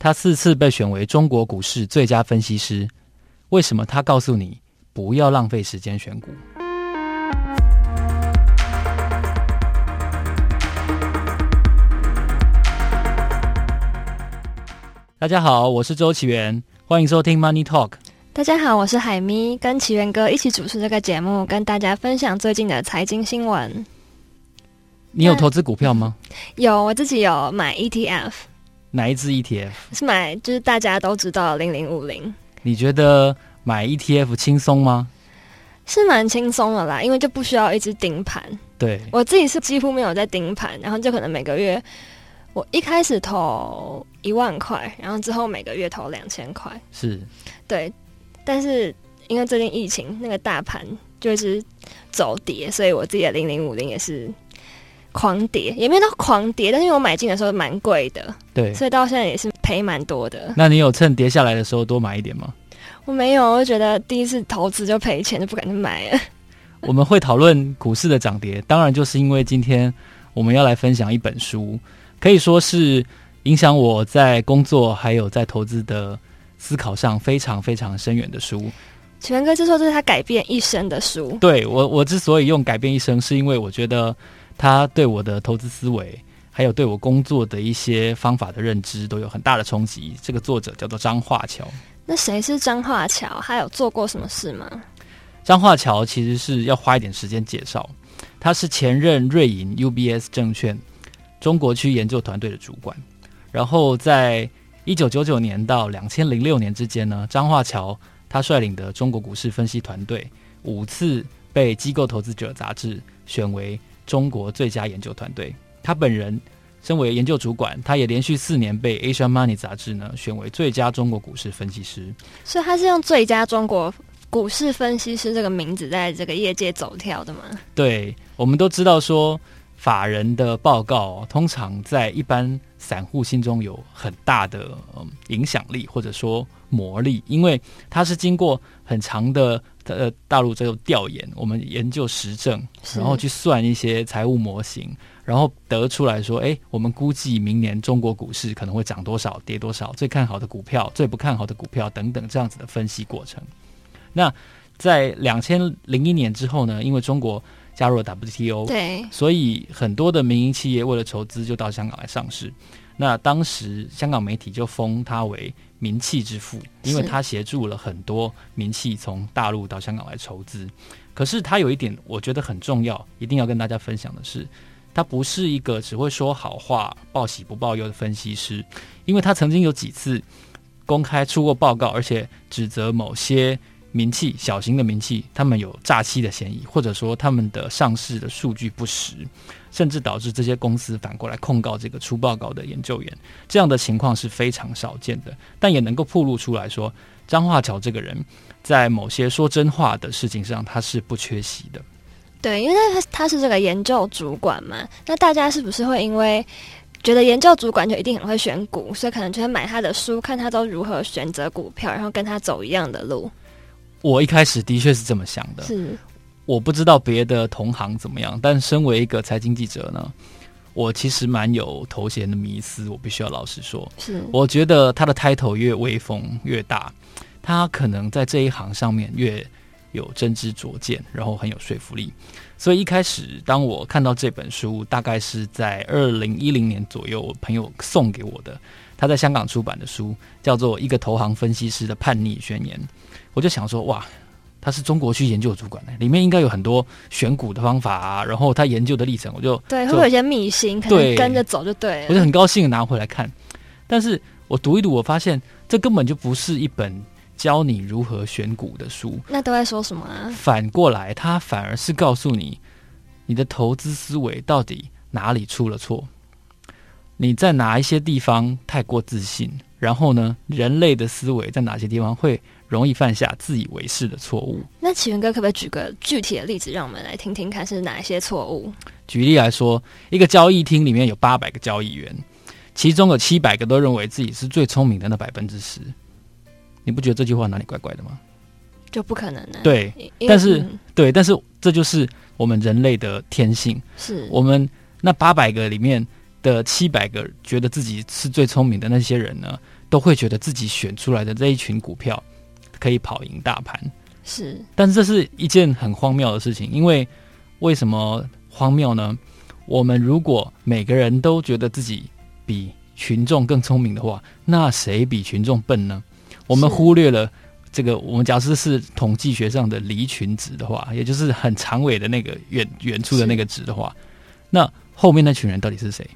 他四次被选为中国股市最佳分析师。为什么他告诉你不要浪费时间选股？大家好，我是周启源，欢迎收听 Money Talk。大家好，我是海咪，跟岐原哥一起主持这个节目，跟大家分享最近的财经新闻。你有投资股票吗？有，我自己有买 ETF。哪一支 ETF？是买就是大家都知道零零五零。你觉得买 ETF 轻松吗？是蛮轻松的啦，因为就不需要一直盯盘。对，我自己是几乎没有在盯盘，然后就可能每个月我一开始投一万块，然后之后每个月投两千块。是，对。但是因为最近疫情，那个大盘就一直走跌，所以我自己的零零五零也是。狂跌也没有到狂跌，但是因为我买进的时候蛮贵的，对，所以到现在也是赔蛮多的。那你有趁跌下来的时候多买一点吗？我没有，我就觉得第一次投资就赔钱，就不敢去买了。我们会讨论股市的涨跌，当然就是因为今天我们要来分享一本书，可以说是影响我在工作还有在投资的思考上非常非常深远的书。岐原哥就说这是他改变一生的书。对，我，我之所以用改变一生，是因为我觉得。他对我的投资思维，还有对我工作的一些方法的认知，都有很大的冲击。这个作者叫做张化桥。那谁是张化桥？他有做过什么事吗？张化桥其实是要花一点时间介绍。他是前任瑞银 UBS 证券中国区研究团队的主管。然后在一九九九年到两千零六年之间呢，张化桥他率领的中国股市分析团队五次被机构投资者杂志选为。中国最佳研究团队，他本人身为研究主管，他也连续四年被 Asia Money 杂志呢选为最佳中国股市分析师。所以他是用最佳中国股市分析师这个名字在这个业界走跳的吗？对，我们都知道说，法人的报告通常在一般散户心中有很大的嗯影响力，或者说魔力，因为它是经过很长的。呃，大陆这种调研，我们研究实证，然后去算一些财务模型，然后得出来说，哎，我们估计明年中国股市可能会涨多少，跌多少，最看好的股票，最不看好的股票等等这样子的分析过程。那在两千零一年之后呢，因为中国加入了 WTO，对，所以很多的民营企业为了筹资就到香港来上市。那当时香港媒体就封他为名气之父，因为他协助了很多名气从大陆到香港来筹资。可是他有一点，我觉得很重要，一定要跟大家分享的是，他不是一个只会说好话、报喜不报忧的分析师，因为他曾经有几次公开出过报告，而且指责某些名气、小型的名气，他们有诈欺的嫌疑，或者说他们的上市的数据不实。甚至导致这些公司反过来控告这个出报告的研究员，这样的情况是非常少见的，但也能够暴露出来说，张化桥这个人在某些说真话的事情上，他是不缺席的。对，因为他他是这个研究主管嘛，那大家是不是会因为觉得研究主管就一定很会选股，所以可能就会买他的书，看他都如何选择股票，然后跟他走一样的路？我一开始的确是这么想的。是。我不知道别的同行怎么样，但身为一个财经记者呢，我其实蛮有头衔的迷思。我必须要老实说，是我觉得他的 title 越威风越大，他可能在这一行上面越有真知灼见，然后很有说服力。所以一开始，当我看到这本书，大概是在二零一零年左右，我朋友送给我的，他在香港出版的书，叫做《一个投行分析师的叛逆宣言》，我就想说，哇。他是中国区研究主管呢，里面应该有很多选股的方法啊，然后他研究的历程，我就对，会不会有些秘辛，可能跟着走就对了。我就很高兴拿回来看，但是我读一读，我发现这根本就不是一本教你如何选股的书。那都在说什么啊？反过来，他反而是告诉你，你的投资思维到底哪里出了错，你在哪一些地方太过自信，然后呢，人类的思维在哪些地方会容易犯下自以为是的错误。那启源哥可不可以举个具体的例子，让我们来听听看是哪一些错误？举例来说，一个交易厅里面有八百个交易员，其中有七百个都认为自己是最聪明的那百分之十。你不觉得这句话哪里怪怪的吗？就不可能呢？对，但是对，但是这就是我们人类的天性。是我们那八百个里面的七百个觉得自己是最聪明的那些人呢？都会觉得自己选出来的这一群股票可以跑赢大盘。是，但是这是一件很荒谬的事情，因为为什么荒谬呢？我们如果每个人都觉得自己比群众更聪明的话，那谁比群众笨呢？我们忽略了这个，我们假设是统计学上的离群值的话，也就是很长尾的那个远远处的那个值的话，那后面那群人到底是谁？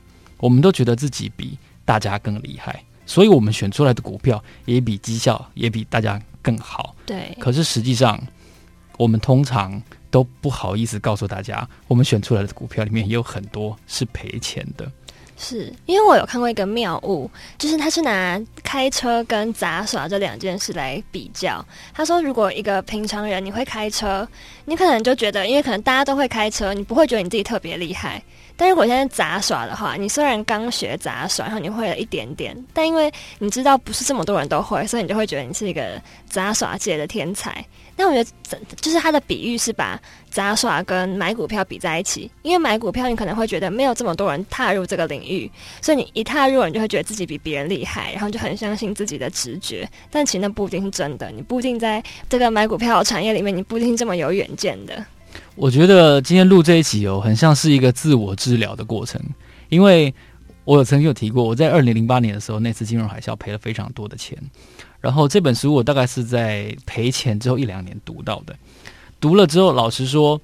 我们都觉得自己比大家更厉害，所以我们选出来的股票也比绩效也比大家更好。对，可是实际上我们通常都不好意思告诉大家，我们选出来的股票里面也有很多是赔钱的。是因为我有看过一个妙物，就是他是拿开车跟杂耍这两件事来比较。他说，如果一个平常人你会开车，你可能就觉得，因为可能大家都会开车，你不会觉得你自己特别厉害。但如果现在杂耍的话，你虽然刚学杂耍，然后你会了一点点，但因为你知道不是这么多人都会，所以你就会觉得你是一个杂耍界的天才。那我觉得，就是他的比喻是把杂耍跟买股票比在一起，因为买股票你可能会觉得没有这么多人踏入这个领域，所以你一踏入，你就会觉得自己比别人厉害，然后就很相信自己的直觉。但其实那不一定是真的，你不一定在这个买股票的产业里面，你不一定这么有远见的。我觉得今天录这一集哦，很像是一个自我治疗的过程，因为我有曾经有提过，我在二零零八年的时候，那次金融海啸赔了非常多的钱，然后这本书我大概是在赔钱之后一两年读到的，读了之后，老实说，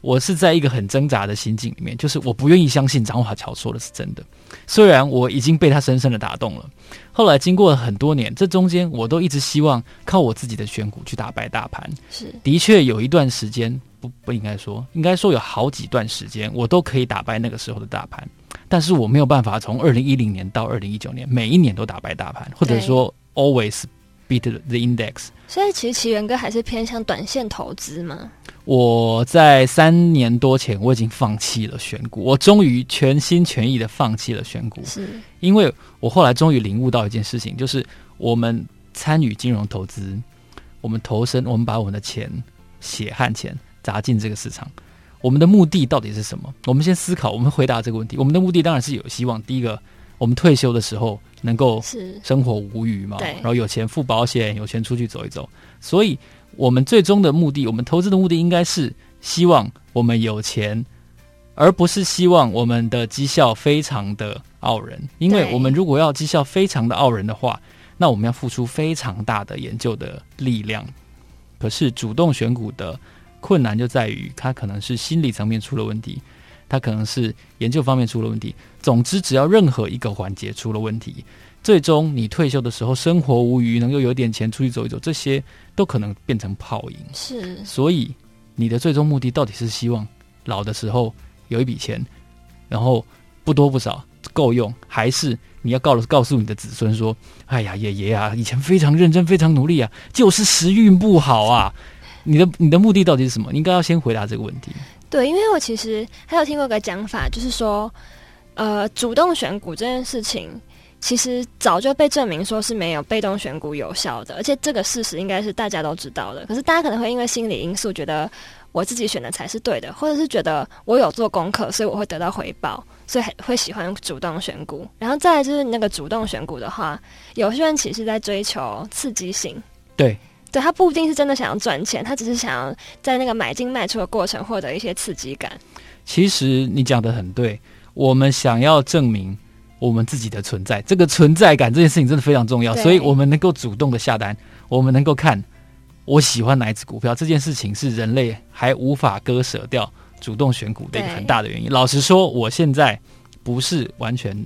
我是在一个很挣扎的心境里面，就是我不愿意相信张华桥说的是真的，虽然我已经被他深深的打动了。后来经过了很多年，这中间我都一直希望靠我自己的选股去打败大盘，是的确有一段时间。不不应该说，应该说有好几段时间，我都可以打败那个时候的大盘，但是我没有办法从二零一零年到二零一九年每一年都打败大盘，或者说 always beat the index。所以其实奇源哥还是偏向短线投资吗？我在三年多前我已经放弃了选股，我终于全心全意的放弃了选股，是因为我后来终于领悟到一件事情，就是我们参与金融投资，我们投身，我们把我们的钱血汗钱。砸进这个市场，我们的目的到底是什么？我们先思考，我们回答这个问题。我们的目的当然是有希望。第一个，我们退休的时候能够生活无余嘛，然后有钱付保险，有钱出去走一走。所以，我们最终的目的，我们投资的目的应该是希望我们有钱，而不是希望我们的绩效非常的傲人。因为我们如果要绩效非常的傲人的话，那我们要付出非常大的研究的力量。可是，主动选股的。困难就在于，它可能是心理层面出了问题，它可能是研究方面出了问题。总之，只要任何一个环节出了问题，最终你退休的时候生活无余，能够有点钱出去走一走，这些都可能变成泡影。是，所以你的最终目的到底是希望老的时候有一笔钱，然后不多不少够用，还是你要告告诉你的子孙说：“哎呀，爷爷啊，以前非常认真，非常努力啊，就是时运不好啊。”你的你的目的到底是什么？应该要先回答这个问题。对，因为我其实还有听过一个讲法，就是说，呃，主动选股这件事情，其实早就被证明说是没有被动选股有效的，而且这个事实应该是大家都知道的。可是大家可能会因为心理因素，觉得我自己选的才是对的，或者是觉得我有做功课，所以我会得到回报，所以会喜欢主动选股。然后再来就是那个主动选股的话，有些人其实在追求刺激性。对。对，他不一定是真的想要赚钱，他只是想要在那个买进卖出的过程获得一些刺激感。其实你讲的很对，我们想要证明我们自己的存在，这个存在感这件事情真的非常重要，所以我们能够主动的下单，我们能够看我喜欢哪一只股票，这件事情是人类还无法割舍掉主动选股的一个很大的原因。老实说，我现在不是完全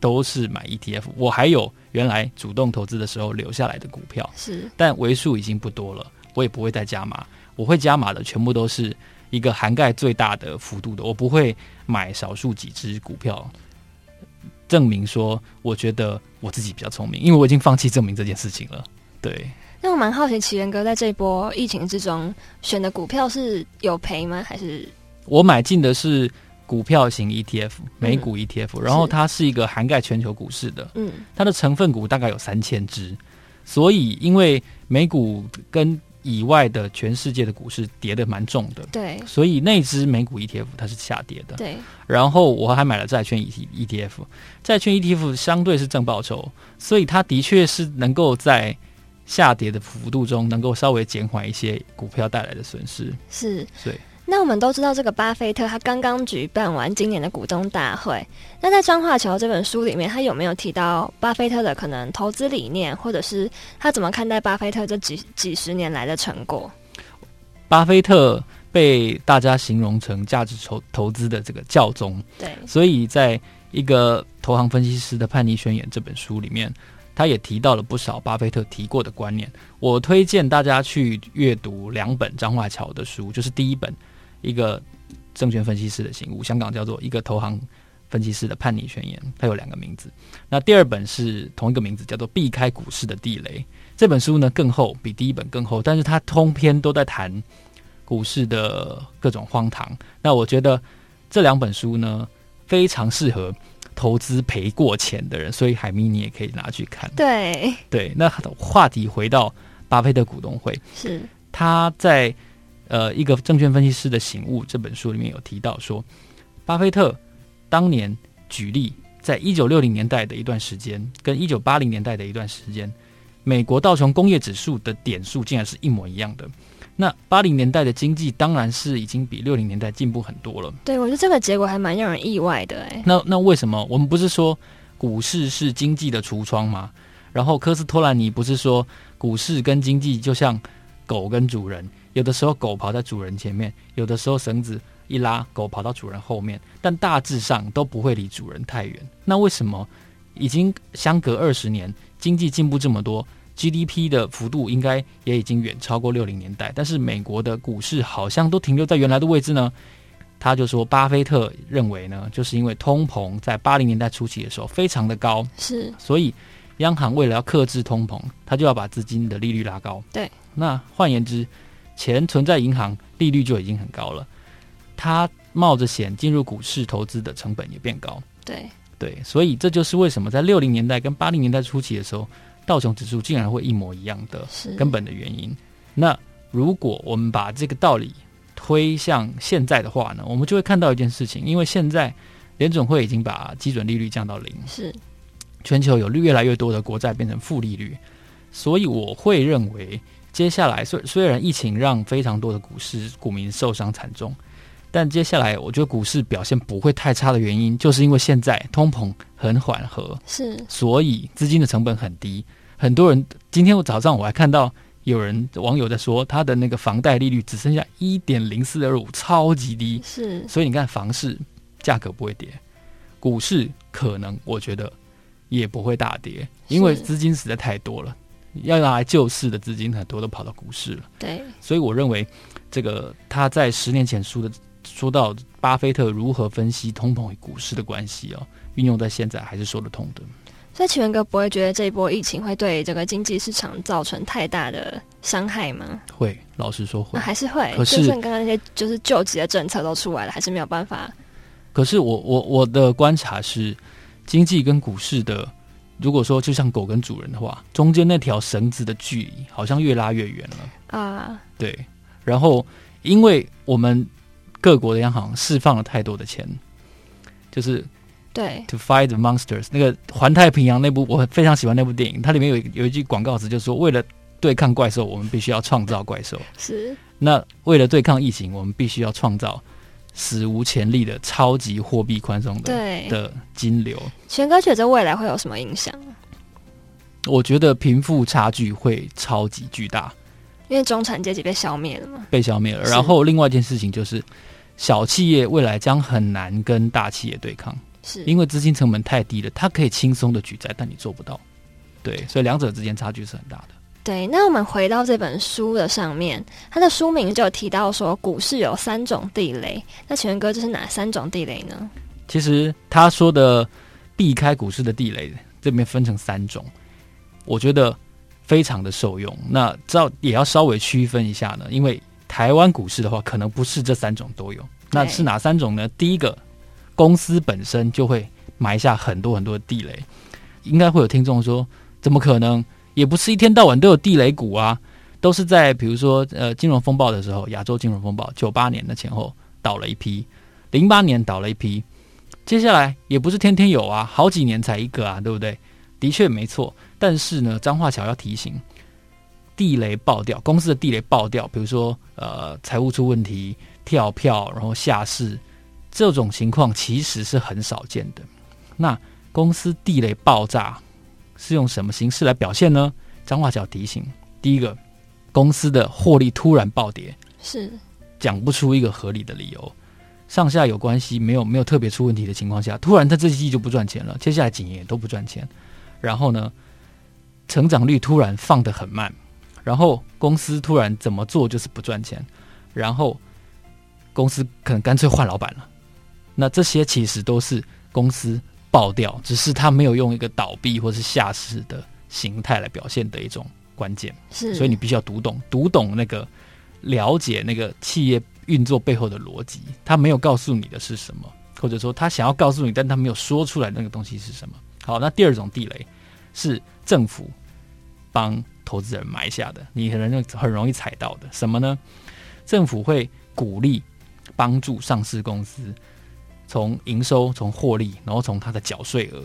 都是买 ETF，我还有。原来主动投资的时候留下来的股票是，但为数已经不多了，我也不会再加码。我会加码的全部都是一个涵盖最大的幅度的，我不会买少数几只股票，证明说我觉得我自己比较聪明，因为我已经放弃证明这件事情了。对，那我蛮好奇，奇源哥在这一波疫情之中选的股票是有赔吗？还是我买进的是？股票型 ETF，美股 ETF，嗯，然后它是一个涵盖全球股市的，嗯，它的成分股大概有三千只，所以因为美股跟以外的全世界的股市跌的蛮重的，对，所以那支美股 ETF 它是下跌的，对。然后我还买了债券 ETF，债券 ETF 相对是正报酬，所以它的确是能够在下跌的幅度中，能够稍微减缓一些股票带来的损失。是，对。那我们都知道，这个巴菲特他刚刚举办完今年的股东大会。那在《张化桥》这本书里面，他有没有提到巴菲特的可能投资理念，或者是他怎么看待巴菲特这几几十年来的成果？巴菲特被大家形容成价值投投资的这个教宗，对，所以在一个投行分析师的叛逆宣言这本书里面，他也提到了不少巴菲特提过的观念。我推荐大家去阅读两本张化桥的书，就是第一本。一个证券分析师的醒悟，香港叫做一个投行分析师的叛逆宣言，它有两个名字。那第二本是同一个名字，叫做避开股市的地雷。这本书呢更厚，比第一本更厚，但是它通篇都在谈股市的各种荒唐。那我觉得这两本书呢非常适合投资赔过钱的人，所以海咪你也可以拿去看。对对，那话题回到巴菲特股东会，是他在。呃，一个证券分析师的醒悟这本书里面有提到说，巴菲特当年举例，在一九六零年代的一段时间，跟一九八零年代的一段时间，美国道琼工业指数的点数竟然是一模一样的。那八零年代的经济当然是已经比六零年代进步很多了。对，我觉得这个结果还蛮让人意外的哎。那那为什么我们不是说股市是经济的橱窗吗？然后科斯托兰尼不是说股市跟经济就像狗跟主人？有的时候狗跑在主人前面，有的时候绳子一拉，狗跑到主人后面，但大致上都不会离主人太远。那为什么已经相隔二十年，经济进步这么多，GDP 的幅度应该也已经远超过六零年代，但是美国的股市好像都停留在原来的位置呢？他就说，巴菲特认为呢，就是因为通膨在八零年代初期的时候非常的高，是，所以央行为了要克制通膨，他就要把资金的利率拉高。对，那换言之。钱存在银行，利率就已经很高了。他冒着险进入股市投资的成本也变高。对对，所以这就是为什么在六零年代跟八零年代初期的时候，道琼指数竟然会一模一样的根本的原因。那如果我们把这个道理推向现在的话呢，我们就会看到一件事情，因为现在联准会已经把基准利率降到零，是全球有越来越多的国债变成负利率，所以我会认为。接下来，虽虽然疫情让非常多的股市股民受伤惨重，但接下来我觉得股市表现不会太差的原因，就是因为现在通膨很缓和，是，所以资金的成本很低。很多人今天我早上我还看到有人网友在说，他的那个房贷利率只剩下一点零四二五，超级低。是，所以你看房市价格不会跌，股市可能我觉得也不会大跌，因为资金实在太多了。要拿来救市的资金很多都跑到股市了，对，所以我认为这个他在十年前说的说到巴菲特如何分析通膨与股市的关系哦，运用在现在还是说得通的。所以启源哥不会觉得这一波疫情会对整个经济市场造成太大的伤害吗？会，老实说会，还是会。可是，就算刚刚那些就是救急的政策都出来了，还是没有办法。可是我我我的观察是，经济跟股市的。如果说就像狗跟主人的话，中间那条绳子的距离好像越拉越远了啊。Uh, 对，然后因为我们各国的央行释放了太多的钱，就是对，to fight the monsters 那个环太平洋那部我非常喜欢那部电影，它里面有有一句广告词，就是说为了对抗怪兽，我们必须要创造怪兽。是。那为了对抗疫情，我们必须要创造。史无前例的超级货币宽松的对的金流，全哥觉得未来会有什么影响？我觉得贫富差距会超级巨大，因为中产阶级被消灭了嘛，被消灭了。然后另外一件事情就是，小企业未来将很难跟大企业对抗，是因为资金成本太低了，它可以轻松的举债，但你做不到。对，所以两者之间差距是很大的。对，那我们回到这本书的上面，它的书名就有提到说，股市有三种地雷。那请问哥，这是哪三种地雷呢？其实他说的避开股市的地雷，这边分成三种，我觉得非常的受用。那这也要稍微区分一下呢，因为台湾股市的话，可能不是这三种都有。那是哪三种呢？第一个，公司本身就会埋下很多很多的地雷。应该会有听众说，怎么可能？也不是一天到晚都有地雷股啊，都是在比如说呃金融风暴的时候，亚洲金融风暴九八年的前后倒了一批，零八年倒了一批，接下来也不是天天有啊，好几年才一个啊，对不对？的确没错，但是呢，张化桥要提醒，地雷爆掉，公司的地雷爆掉，比如说呃财务出问题、跳票，然后下市，这种情况其实是很少见的。那公司地雷爆炸是用什么形式来表现呢？张化桥提醒，第一个。公司的获利突然暴跌，是。讲不出一个合理的理由，上下有关系，没有没有特别出问题的情况下，突然他这季就不赚钱了，接下来几年也都不赚钱，然后呢，成长率突然放得很慢，然后公司突然怎么做就是不赚钱，然后公司可能干脆换老板了，那这些其实都是公司爆掉，只是他没有用一个倒闭或是下市的形态来表现的一种。关键是，所以你必须要读懂，读懂那个，了解那个企业运作背后的逻辑。他没有告诉你的是什么，或者说他想要告诉你，但他没有说出来那个东西是什么。好，那第二种地雷是政府帮投资人埋下的，你可能很容易踩到的。什么呢？政府会鼓励帮助上市公司从营收、从获利，然后从他的缴税额。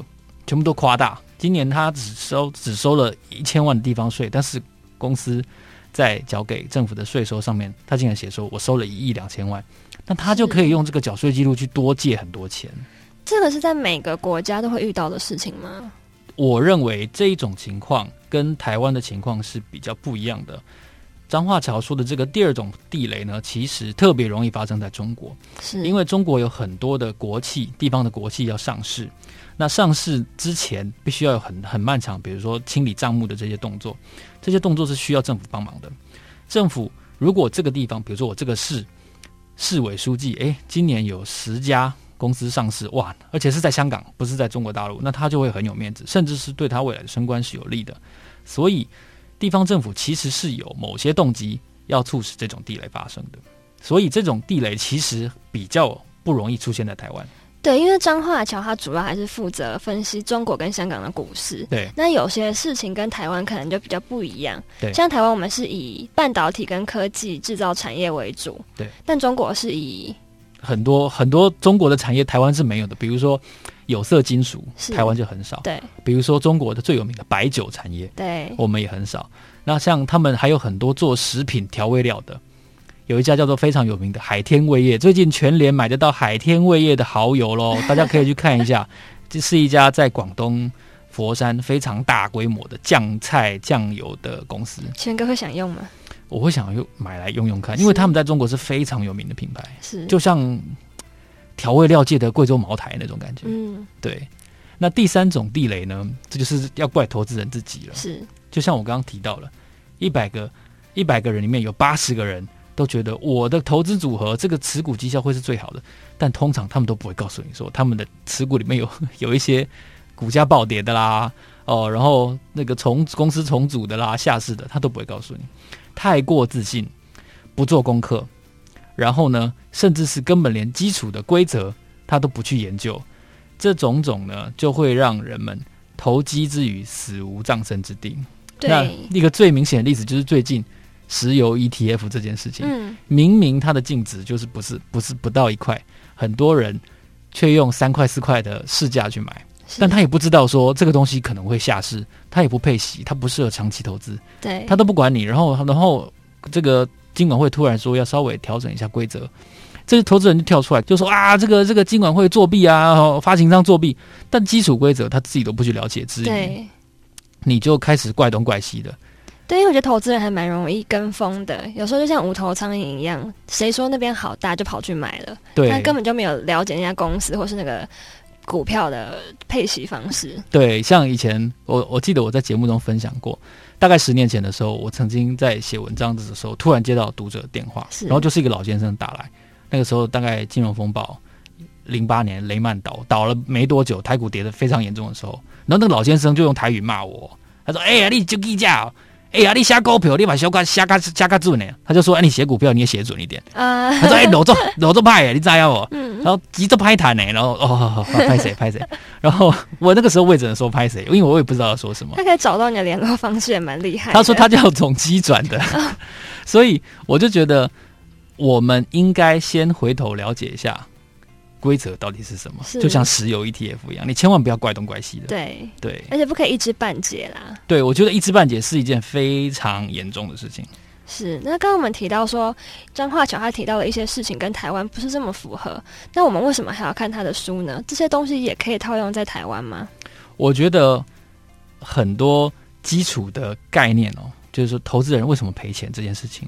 全部都夸大。今年他只收只收了一千万的地方税，但是公司在缴给政府的税收上面，他竟然写说我收了一亿两千万，那他就可以用这个缴税记录去多借很多钱。这个是在每个国家都会遇到的事情吗？我认为这一种情况跟台湾的情况是比较不一样的。彰化桥说的这个第二种地雷呢，其实特别容易发生在中国，是因为中国有很多的国企、地方的国企要上市。那上市之前必须要有很很漫长，比如说清理账目的这些动作，这些动作是需要政府帮忙的。政府如果这个地方，比如说我这个市市委书记，诶，今年有十家公司上市，哇，而且是在香港，不是在中国大陆，那他就会很有面子，甚至是对他未来的升官是有利的。所以地方政府其实是有某些动机要促使这种地雷发生的，所以这种地雷其实比较不容易出现在台湾。对，因为张化桥它主要还是负责分析中国跟香港的股市。对，那有些事情跟台湾可能就比较不一样。对，像台湾我们是以半导体跟科技制造产业为主。对，但中国是以很多很多中国的产业，台湾是没有的。比如说有色金属，台湾就很少。对，比如说中国的最有名的白酒产业，对，我们也很少。那像他们还有很多做食品调味料的。有一家叫做非常有名的海天味业，最近全联买得到海天味业的蚝油喽，大家可以去看一下。这是一家在广东佛山非常大规模的酱菜酱油的公司。全哥会想用吗？我会想用买来用用看，因为他们在中国是非常有名的品牌，是就像调味料界的贵州茅台那种感觉。嗯，对。那第三种地雷呢？这就是要怪投资人自己了。是，就像我刚刚提到了，一百个一百个人里面有八十个人。都觉得我的投资组合这个持股绩效会是最好的，但通常他们都不会告诉你说他们的持股里面有 有一些股价暴跌的啦，哦，然后那个重公司重组的啦、下市的，他都不会告诉你。太过自信，不做功课，然后呢，甚至是根本连基础的规则他都不去研究，这种种呢，就会让人们投机之余死无葬身之地。那一个最明显的例子就是最近。石油 ETF 这件事情，嗯，明明它的净值就是不是不是不到一块，很多人却用三块四块的市价去买，但他也不知道说这个东西可能会下市，他也不配息，他不适合长期投资，对，他都不管你，然后然后这个金管会突然说要稍微调整一下规则，这些投资人就跳出来就说啊，这个这个金管会作弊啊，发行商作弊，但基础规则他自己都不去了解之余，你就开始怪东怪西的。对，因为我觉得投资人还蛮容易跟风的，有时候就像无头苍蝇一样，谁说那边好大就跑去买了，对，他根本就没有了解那家公司或是那个股票的配息方式。对，像以前我我记得我在节目中分享过，大概十年前的时候，我曾经在写文章的时候，突然接到读者电话，然后就是一个老先生打来，那个时候大概金融风暴，零八年雷曼倒倒了没多久，台股跌得非常严重的时候，然后那个老先生就用台语骂我，他说：“哎呀，你就低价。”哎呀，你写股票，你把小卡写卡写卡准呢？他就说，哎，你写股票你也写准一点。啊，他说，哎，老做 老做派，你知道不？嗯，然后急着拍谈呢，然后哦，拍谁拍谁？然后我那个时候我也只能说拍谁，因为我也不知道要说什么。他可以找到你的联络方式，也蛮厉害。他说他叫总机转的，所以我就觉得我们应该先回头了解一下。规则到底是什么？就像石油 ETF 一样，你千万不要怪东怪西的。对对，而且不可以一知半解啦。对，我觉得一知半解是一件非常严重的事情。是，那刚刚我们提到说张化桥他提到的一些事情跟台湾不是这么符合，那我们为什么还要看他的书呢？这些东西也可以套用在台湾吗？我觉得很多基础的概念哦，就是说投资人为什么赔钱这件事情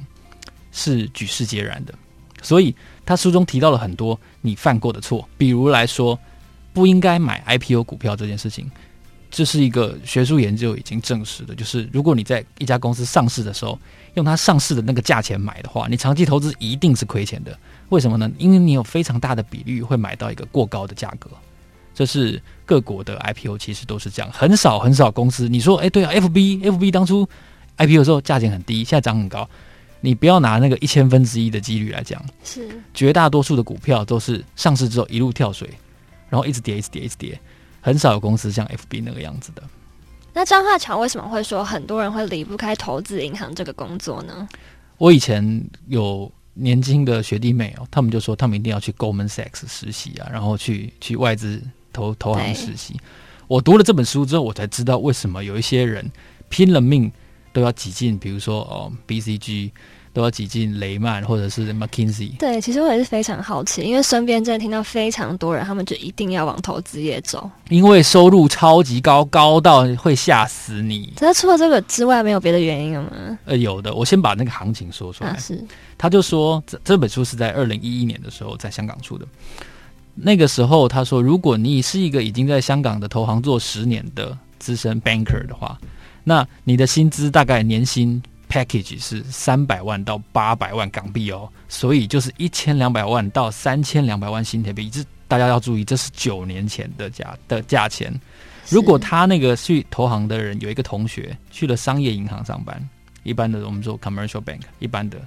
是举世皆然的。所以他书中提到了很多你犯过的错，比如来说不应该买 IPO 股票这件事情，这是一个学术研究已经证实的，就是如果你在一家公司上市的时候用它上市的那个价钱买的话，你长期投资一定是亏钱的。为什么呢？因为你有非常大的比率会买到一个过高的价格。这是各国的 IPO 其实都是这样，很少很少公司你说哎对啊，FB FB 当初 IPO 的时候价钱很低，现在涨很高。你不要拿那个一千分之一的几率来讲，是绝大多数的股票都是上市之后一路跳水，然后一直跌，一直跌，一直跌，很少有公司像 FB 那个样子的。那张化强为什么会说很多人会离不开投资银行这个工作呢？我以前有年轻的学弟妹哦，他们就说他们一定要去 Goldman Sachs 实习啊，然后去去外资投投行实习。我读了这本书之后，我才知道为什么有一些人拼了命。都要挤进，比如说哦，BCG 都要挤进雷曼或者是 McKinsey。对，其实我也是非常好奇，因为身边真的听到非常多人，他们就一定要往投资业走，因为收入超级高，高到会吓死你。那除了这个之外，没有别的原因了吗？呃，有的，我先把那个行情说出来。啊、是，他就说这这本书是在二零一一年的时候在香港出的。那个时候他说，如果你是一个已经在香港的投行做十年的资深 banker 的话。那你的薪资大概年薪 package 是三百万到八百万港币哦，所以就是一千两百万到三千两百万新台币。这大家要注意，这是九年前的价的价钱。如果他那个去投行的人有一个同学去了商业银行上班，一般的我们说 commercial bank，一般的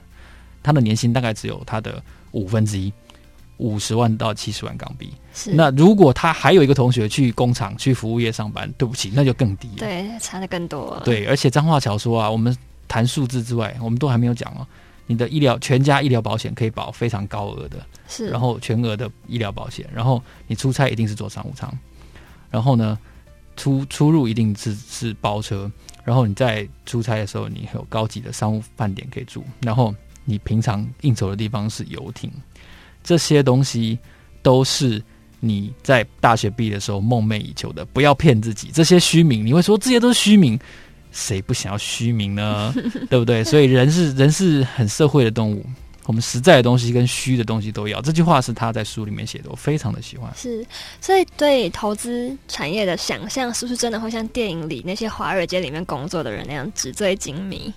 他的年薪大概只有他的五分之一。五十万到七十万港币。是，那如果他还有一个同学去工厂、去服务业上班，对不起，那就更低了。对，差的更多了。对，而且张化桥说啊，我们谈数字之外，我们都还没有讲哦。你的医疗全家医疗保险可以保非常高额的，是，然后全额的医疗保险，然后你出差一定是坐商务舱，然后呢，出出入一定是是包车，然后你在出差的时候，你有高级的商务饭店可以住，然后你平常应酬的地方是游艇。这些东西都是你在大学毕业的时候梦寐以求的，不要骗自己。这些虚名，你会说这些都是虚名，谁不想要虚名呢？对不对？所以人是人是很社会的动物，我们实在的东西跟虚的东西都要。这句话是他在书里面写的，我非常的喜欢。是，所以对投资产业的想象，是不是真的会像电影里那些华尔街里面工作的人那样纸醉金迷？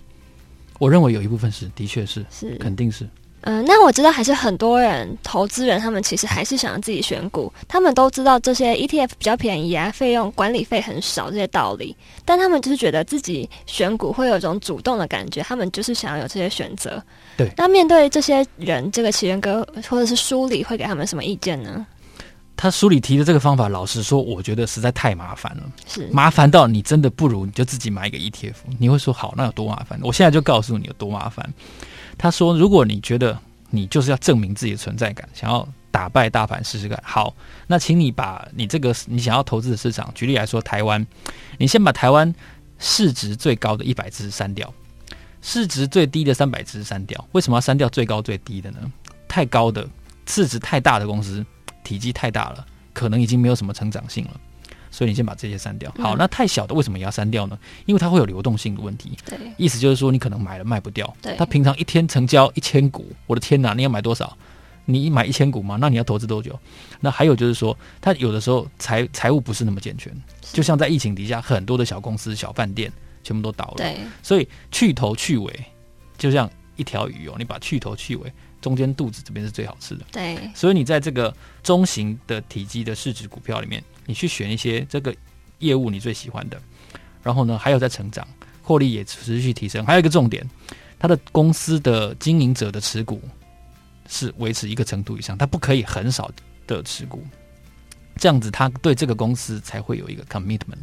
我认为有一部分是，的确是，是，肯定是。嗯，那我知道还是很多人投资人，他们其实还是想要自己选股。他们都知道这些 ETF 比较便宜啊，费用管理费很少这些道理，但他们就是觉得自己选股会有一种主动的感觉，他们就是想要有这些选择。对，那面对这些人，这个奇源哥或者是书里会给他们什么意见呢？他书里提的这个方法，老实说，我觉得实在太麻烦了，是麻烦到你真的不如你就自己买一个 ETF。你会说好，那有多麻烦？我现在就告诉你有多麻烦。他说：“如果你觉得你就是要证明自己的存在感，想要打败大盘试试看，好，那请你把你这个你想要投资的市场，举例来说，台湾，你先把台湾市值最高的一百只删掉，市值最低的三百只删掉。为什么要删掉最高最低的呢？太高的市值太大的公司，体积太大了，可能已经没有什么成长性了。”所以你先把这些删掉。好，那太小的为什么也要删掉呢？因为它会有流动性的问题。对，意思就是说你可能买了卖不掉。对，它平常一天成交一千股，我的天哪！你要买多少？你买一千股吗？那你要投资多久？那还有就是说，它有的时候财财务不是那么健全，就像在疫情底下，很多的小公司、小饭店全部都倒了。对，所以去头去尾，就像一条鱼哦，你把去头去尾，中间肚子这边是最好吃的。对，所以你在这个中型的体积的市值股票里面。你去选一些这个业务你最喜欢的，然后呢，还有在成长，获利也持续提升。还有一个重点，他的公司的经营者的持股是维持一个程度以上，他不可以很少的持股，这样子他对这个公司才会有一个 commitment。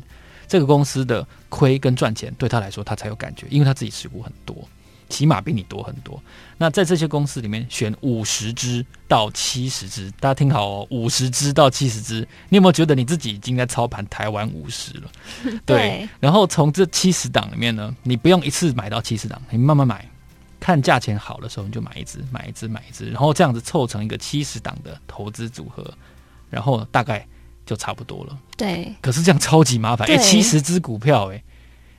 这个公司的亏跟赚钱对他来说，他才有感觉，因为他自己持股很多。起码比你多很多。那在这些公司里面，选五十只到七十只，大家听好哦，五十只到七十只。你有没有觉得你自己已经在操盘台湾五十了？对。对，然后从这七十档里面呢，你不用一次买到七十档，你慢慢买，看价钱好的时候你就买一只，买一只，买一只，然后这样子凑成一个七十档的投资组合，然后大概就差不多了。对。可是这样超级麻烦，哎，七十只股票，哎。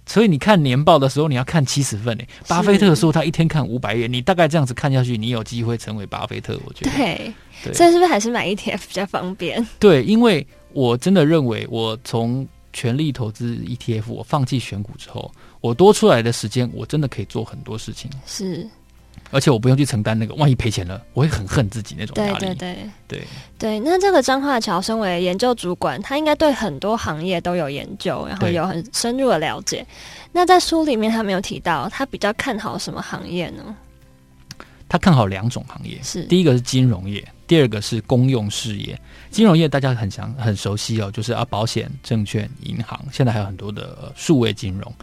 所以你看年报的时候，你要看七十份诶。巴菲特说他一天看五百页，你大概这样子看下去，你有机会成为巴菲特。我觉得对，对，所以是不是还是买 ETF 比较方便？对，因为我真的认为，我从全力投资 ETF，我放弃选股之后，我多出来的时间，我真的可以做很多事情。是。而且我不用去承担那个万一赔钱了，我会很恨自己那种压力。对对对对对。那这个张化桥身为研究主管，他应该对很多行业都有研究，然后有很深入的了解。那在书里面他没有提到，他比较看好什么行业呢？他看好两种行业，是第一个是金融业，第二个是公用事业。金融业大家很想很熟悉哦，就是啊保险、证券、银行，现在还有很多的数位金融。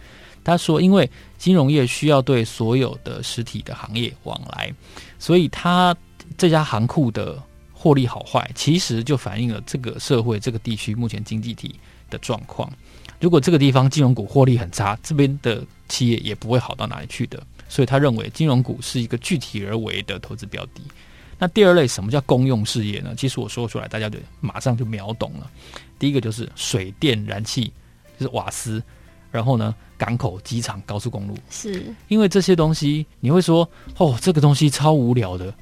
他说：“因为金融业需要对所有的实体的行业往来，所以他这家行库的获利好坏，其实就反映了这个社会、这个地区目前经济体的状况。如果这个地方金融股获利很差，这边的企业也不会好到哪里去的。所以他认为金融股是一个具体而为的投资标的。那第二类，什么叫公用事业呢？其实我说出来，大家就马上就秒懂了。第一个就是水电燃气，就是瓦斯。”然后呢，港口、机场、高速公路，是因为这些东西，你会说哦，这个东西超无聊的，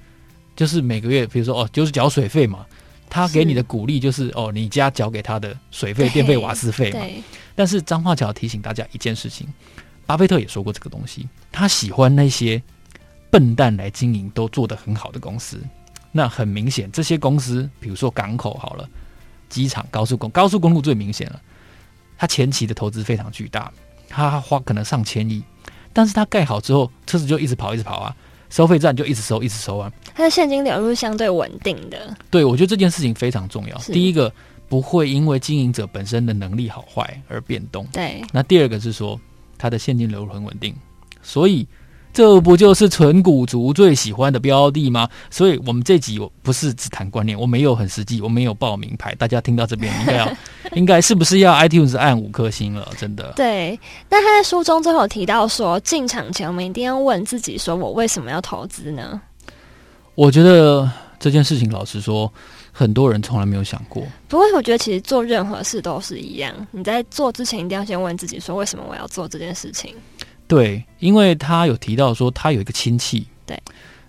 就是每个月，比如说哦，就是缴水费嘛，他给你的鼓励就是哦，你家缴给他的水费、电费、瓦斯费嘛。但是张化桥提醒大家一件事情，巴菲特也说过这个东西，他喜欢那些笨蛋来经营都做得很好的公司。那很明显，这些公司，比如说港口好了，机场、高速公高速公路最明显了。他前期的投资非常巨大，他花可能上千亿，但是他盖好之后，车子就一直跑，一直跑啊，收费站就一直收，一直收啊。他的现金流入相对稳定的。对，我觉得这件事情非常重要。第一个不会因为经营者本身的能力好坏而变动。对。那第二个是说，他的现金流入很稳定，所以。这不就是纯股族最喜欢的标的吗？所以，我们这集我不是只谈观念，我没有很实际，我没有报名牌。大家听到这边，应该要，应该是不是要 iTunes 按五颗星了？真的。对。那他在书中最后提到说，进场前我们一定要问自己：说我为什么要投资呢？我觉得这件事情，老实说，很多人从来没有想过。不过，我觉得其实做任何事都是一样，你在做之前一定要先问自己：说为什么我要做这件事情？对，因为他有提到说，他有一个亲戚，对，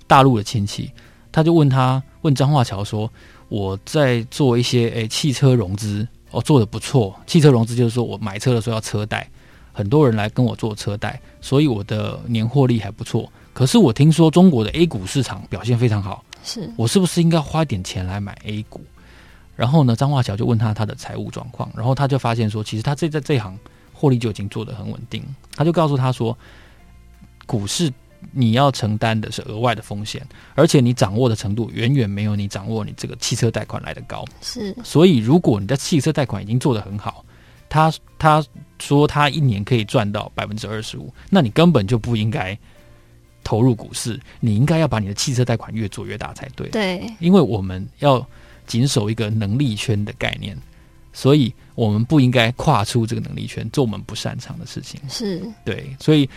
大陆的亲戚，他就问他，问张化桥说，我在做一些诶汽车融资，哦，做的不错。汽车融资就是说我买车的时候要车贷，很多人来跟我做车贷，所以我的年获利还不错。可是我听说中国的 A 股市场表现非常好，是我是不是应该花点钱来买 A 股？然后呢，张化桥就问他他的财务状况，然后他就发现说，其实他这在这行。获利就已经做得很稳定，他就告诉他说，股市你要承担的是额外的风险，而且你掌握的程度远远没有你掌握你这个汽车贷款来得高。是，所以如果你的汽车贷款已经做得很好，他他说他一年可以赚到百分之二十五，那你根本就不应该投入股市，你应该要把你的汽车贷款越做越大才对。对，因为我们要谨守一个能力圈的概念。所以，我们不应该跨出这个能力圈，做我们不擅长的事情。是对，所以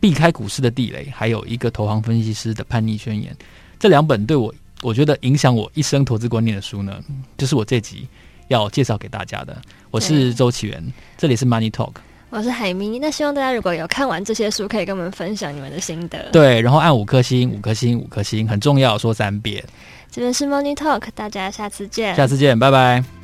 避开股市的地雷，还有一个投行分析师的叛逆宣言，这两本对我，我觉得影响我一生投资观念的书呢，就是我这集要介绍给大家的。我是周启源，这里是 Money Talk，我是海咪。那希望大家如果有看完这些书，可以跟我们分享你们的心得。对，然后按五颗星，五颗星，五颗星，很重要，说三遍。这边是 Money Talk，大家下次见。下次见，拜拜。